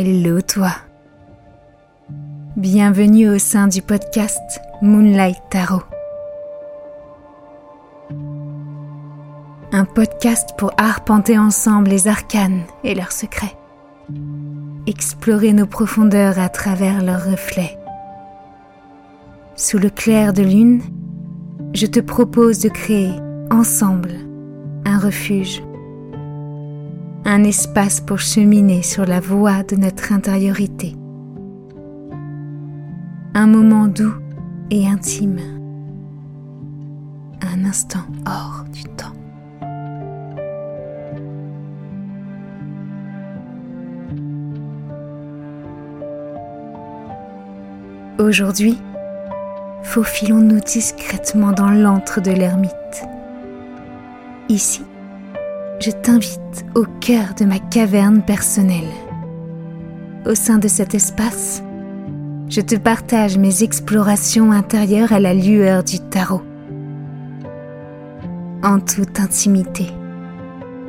Hello toi. Bienvenue au sein du podcast Moonlight Tarot. Un podcast pour arpenter ensemble les arcanes et leurs secrets. Explorer nos profondeurs à travers leurs reflets. Sous le clair de lune, je te propose de créer ensemble un refuge un espace pour cheminer sur la voie de notre intériorité. Un moment doux et intime. Un instant hors du temps. Aujourd'hui, faufilons-nous discrètement dans l'antre de l'ermite. Ici, je t'invite au cœur de ma caverne personnelle. Au sein de cet espace, je te partage mes explorations intérieures à la lueur du tarot. En toute intimité,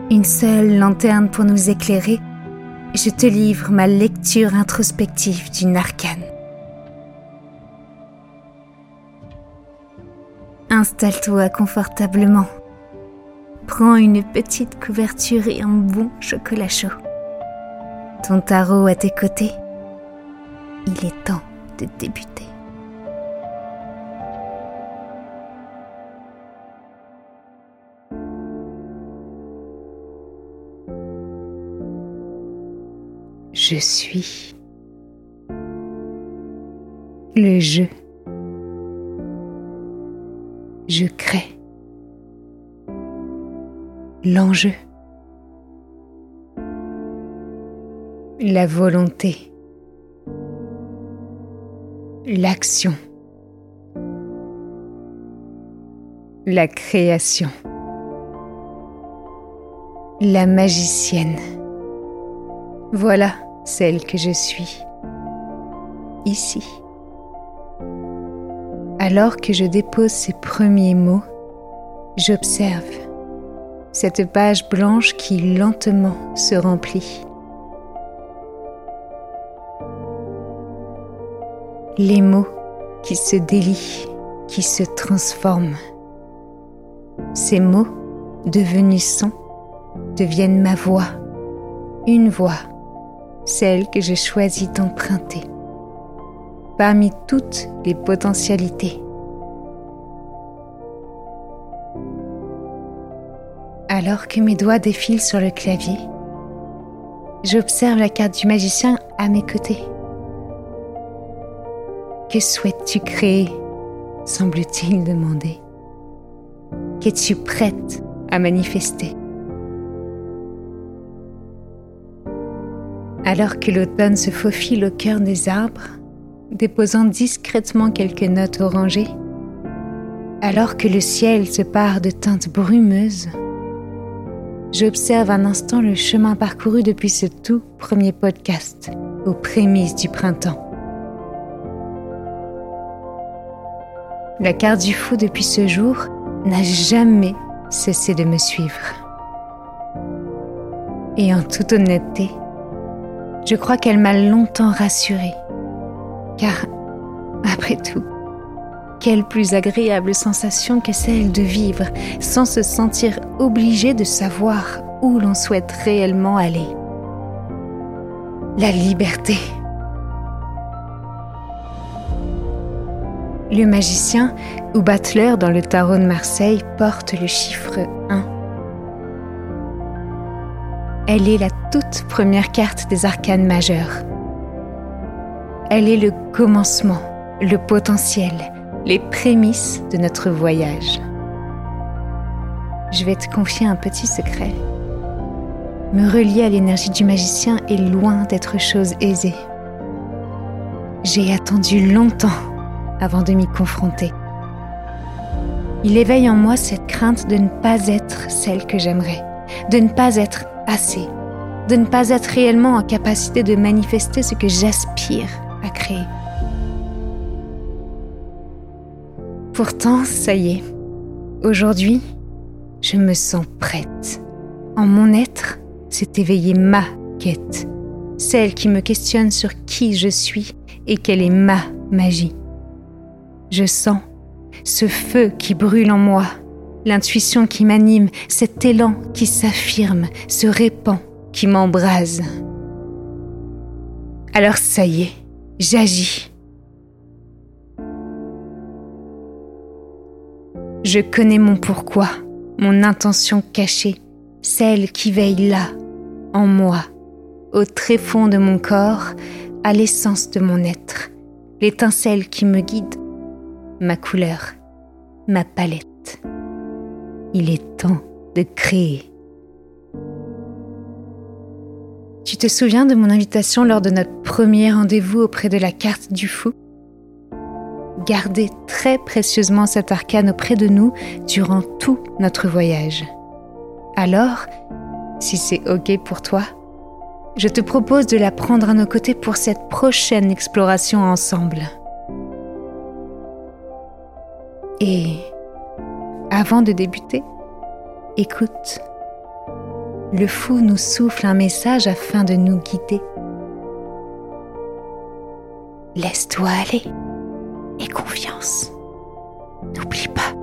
une seule lanterne pour nous éclairer, je te livre ma lecture introspective d'une arcane. Installe-toi confortablement Une petite couverture et un bon chocolat chaud. Ton tarot à tes côtés. Il est temps de débuter. Je suis le jeu. Je crée l'enjeu, la volonté, l'action, la création, la magicienne. Voilà celle que je suis, ici. Alors que je dépose ces premiers mots, j'observe cette page blanche qui lentement se remplit. Les mots qui se délient, qui se transforment. Ces mots, devenus sons, deviennent ma voix, une voix, celle que je choisis d'emprunter. Parmi toutes les potentialités Alors que mes doigts défilent sur le clavier, j'observe la carte du magicien à mes côtés. Que souhaites-tu créer? semble-t-il demander. Qu'es-tu prête à manifester? Alors que l'automne se faufile au cœur des arbres, déposant discrètement quelques notes orangées, alors que le ciel se pare de teintes brumeuses, j'observe un instant le chemin parcouru depuis ce tout premier podcast, aux prémices du printemps. La carte du fou depuis ce jour n'a jamais cessé de me suivre. Et en toute honnêteté, je crois qu'elle m'a longtemps rassurée. Car, après tout, quelle plus agréable sensation que celle de vivre sans se sentir obligé de savoir où l'on souhaite réellement aller. La liberté. Le magicien ou battleur dans le tarot de Marseille porte le chiffre 1. Elle est la toute première carte des arcanes majeures. Elle est le commencement, le potentiel, les prémices de notre voyage. Je vais te confier un petit secret. Me relier à l'énergie du magicien est loin d'être chose aisée. J'ai attendu longtemps avant de m'y confronter. Il éveille en moi cette crainte de ne pas être celle que j'aimerais, de ne pas être assez, de ne pas être réellement en capacité de manifester ce que j'aspire à créer. Pourtant, ça y est, aujourd'hui, je me sens prête. En mon être s'est éveillée ma quête, celle qui me questionne sur qui je suis et quelle est ma magie. Je sens ce feu qui brûle en moi, l'intuition qui m'anime, cet élan qui s'affirme, se répand, qui m'embrase. Alors ça y est, j'agis. Je connais mon pourquoi, mon intention cachée, celle qui veille là, en moi, au tréfonds de mon corps, à l'essence de mon être, l'étincelle qui me guide, ma couleur, ma palette. Il est temps de créer. Tu te souviens de mon invitation lors de notre premier rendez-vous auprès de la carte du fou? Gardez très précieusement cet arcane auprès de nous durant tout notre voyage. Alors, si c'est OK pour toi, je te propose de la prendre à nos côtés pour cette prochaine exploration ensemble. Et avant de débuter, écoute. Le fou nous souffle un message afin de nous guider. Laisse-toi aller N'oublie pas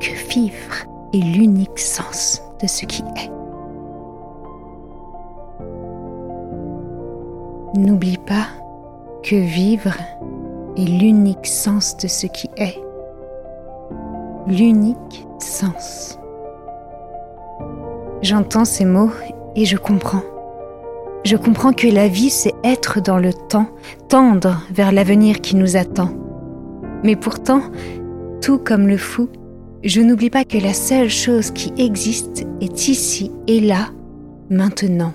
que vivre est l'unique sens de ce qui est. N'oublie pas que vivre est l'unique sens de ce qui est. L'unique sens. J'entends ces mots et je comprends. Je comprends que la vie, c'est être dans le temps, tendre vers l'avenir qui nous attend. Mais pourtant, tout comme le fou, je n'oublie pas que la seule chose qui existe est ici et là, maintenant,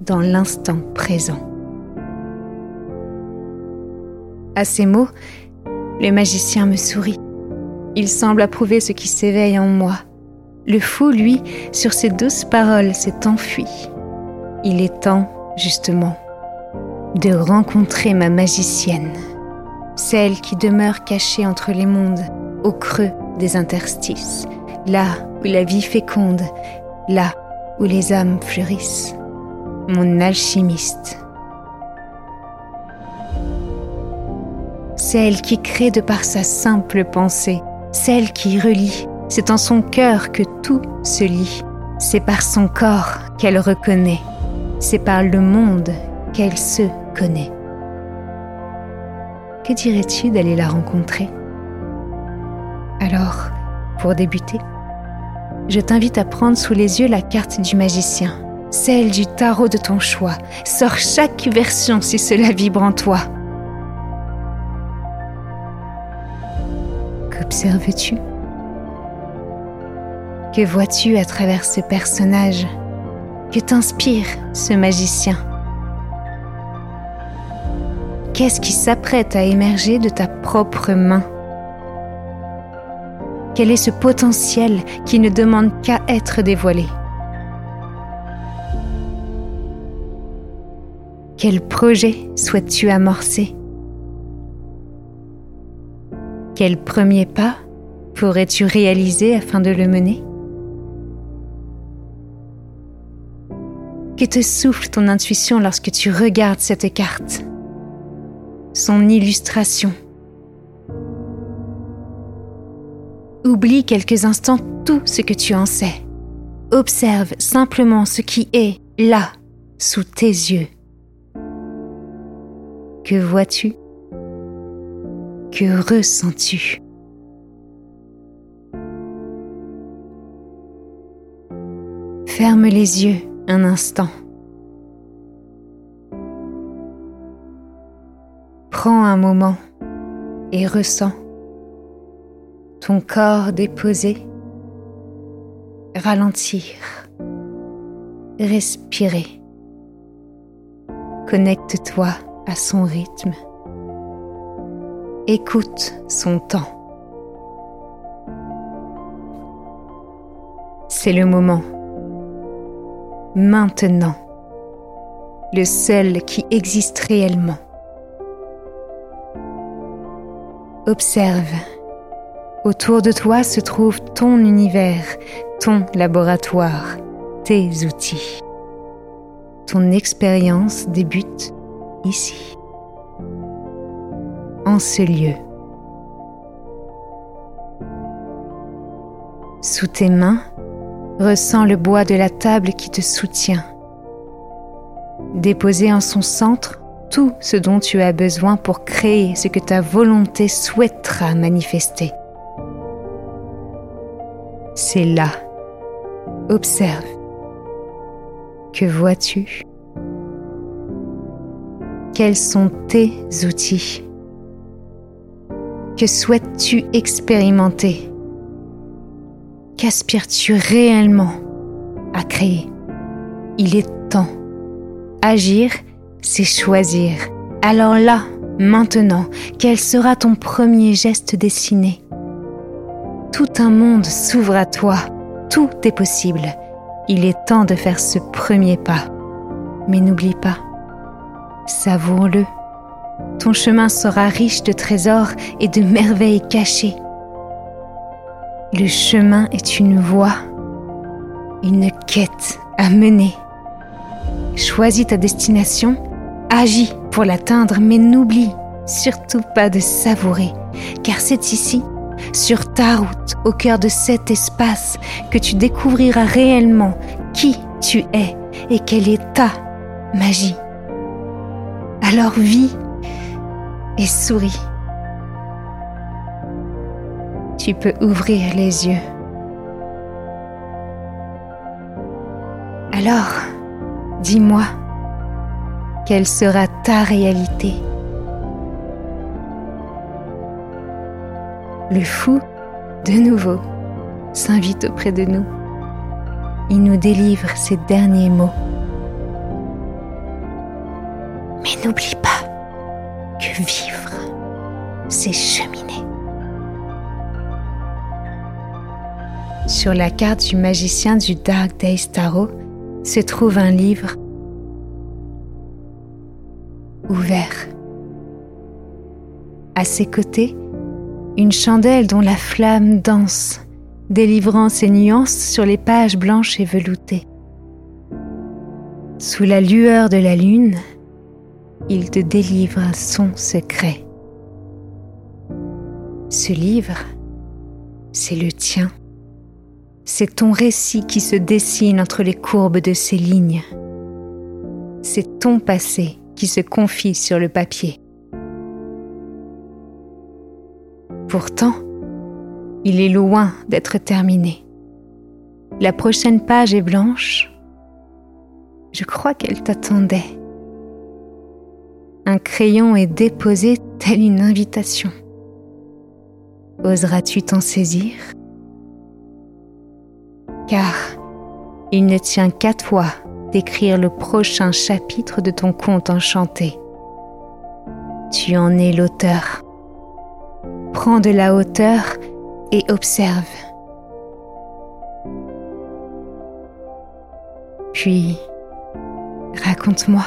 dans l'instant présent. À ces mots, le magicien me sourit. Il semble approuver ce qui s'éveille en moi. Le fou, lui, sur ces douces paroles, s'est enfui. Il est temps, justement, de rencontrer ma magicienne, celle qui demeure cachée entre les mondes, au creux des interstices, là où la vie féconde, là où les âmes fleurissent. Mon alchimiste. celle qui crée de par sa simple pensée, celle qui relie. C'est en son cœur que tout se lie. C'est par son corps qu'elle reconnaît. C'est par le monde qu'elle se connaît. Que dirais-tu d'aller la rencontrer? Alors, pour débuter, je t'invite à prendre sous les yeux la carte du magicien, celle du tarot de ton choix. Sors chaque version si cela vibre en toi. Qu'observes-tu? Que vois-tu à travers ce personnage? Que t'inspire ce magicien? Qu'est-ce qui s'apprête à émerger de ta propre main? Quel est ce potentiel qui ne demande qu'à être dévoilé? Quel projet souhaites-tu amorcer? Quel premier pas pourrais-tu réaliser afin de le mener? Que te souffle ton intuition lorsque tu regardes cette carte? Son illustration. Oublie quelques instants tout ce que tu en sais. Observe simplement ce qui est là, sous tes yeux. Que vois-tu? Que ressens-tu? Ferme les yeux un instant. Prends un moment et ressens ton corps déposé, ralentir, respirer. Connecte-toi à son rythme. Écoute son temps. C'est le moment. Maintenant. Le seul qui existe réellement. Observe. Autour de toi se trouve ton univers, ton laboratoire, tes outils. ton expérience débute ici, en ce lieu. Sous tes mains, ressens le bois de la table qui te soutient. Déposé en son centre tout ce dont tu as besoin pour créer ce que ta volonté souhaitera manifester. C'est là. Observe. Que vois-tu? Quels sont tes outils? Que souhaites-tu expérimenter? Qu'aspires-tu réellement à créer? Il est temps. Agir, c'est choisir. Alors là, maintenant, quel sera ton premier geste dessiné? Tout un monde s'ouvre à toi. Tout est possible. Il est temps de faire ce premier pas. Mais n'oublie pas, savoure-le. Ton chemin sera riche de trésors et de merveilles cachées. Le chemin est une voie, une quête à mener. Choisis ta destination, agis pour l'atteindre, mais n'oublie surtout pas de savourer, car c'est ici sur ta route, au cœur de cet espace, que tu découvriras réellement qui tu es et quelle est ta magie. Alors vis et souris. Tu peux ouvrir les yeux. Alors, dis-moi, quelle sera ta réalité Le fou, de nouveau, s'invite auprès de nous. Il nous délivre ses derniers mots. Mais n'oublie pas que vivre, c'est cheminer. Sur la carte du magicien du Dark Days Tarot se trouve un livre ouvert. À ses côtés, une chandelle dont la flamme danse, délivrant ses nuances sur les pages blanches et veloutées. Sous la lueur de la lune, il te délivre son secret. Ce livre, c'est le tien. C'est ton récit qui se dessine entre les courbes de ces lignes. C'est ton passé qui se confie sur le papier. Pourtant, il est loin d'être terminé. La prochaine page est blanche. Je crois qu'elle t'attendait. Un crayon est déposé tel une invitation. Oseras-tu t'en saisir? Car il ne tient qu'à toi d'écrire le prochain chapitre de ton conte enchanté. Tu en es l'auteur. Prends de la hauteur et observe. Puis, raconte-moi.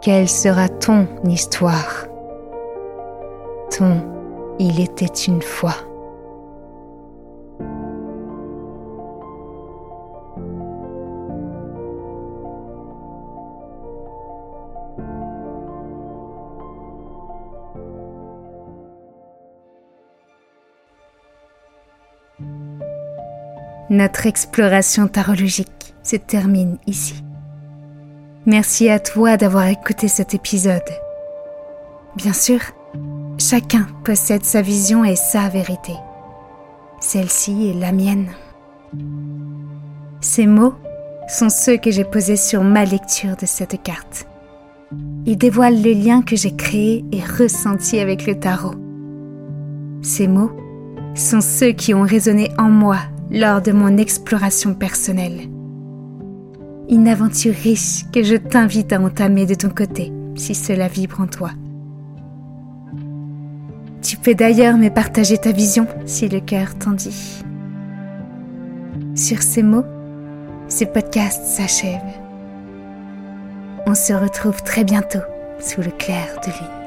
Quelle sera ton histoire? Ton Il était une fois. Notre exploration tarologique se termine ici. Merci à toi d'avoir écouté cet épisode. Bien sûr, chacun possède sa vision et sa vérité. Celle-ci est la mienne. Ces mots sont ceux que j'ai posés sur ma lecture de cette carte. Ils dévoilent le lien que j'ai créé et ressenti avec le tarot. Ces mots sont ceux qui ont résonné en moi lors de mon exploration personnelle. Une aventure riche que je t'invite à entamer de ton côté si cela vibre en toi. Tu peux d'ailleurs me partager ta vision si le cœur t'en dit. Sur ces mots, ce podcast s'achève. On se retrouve très bientôt sous le clair de lune.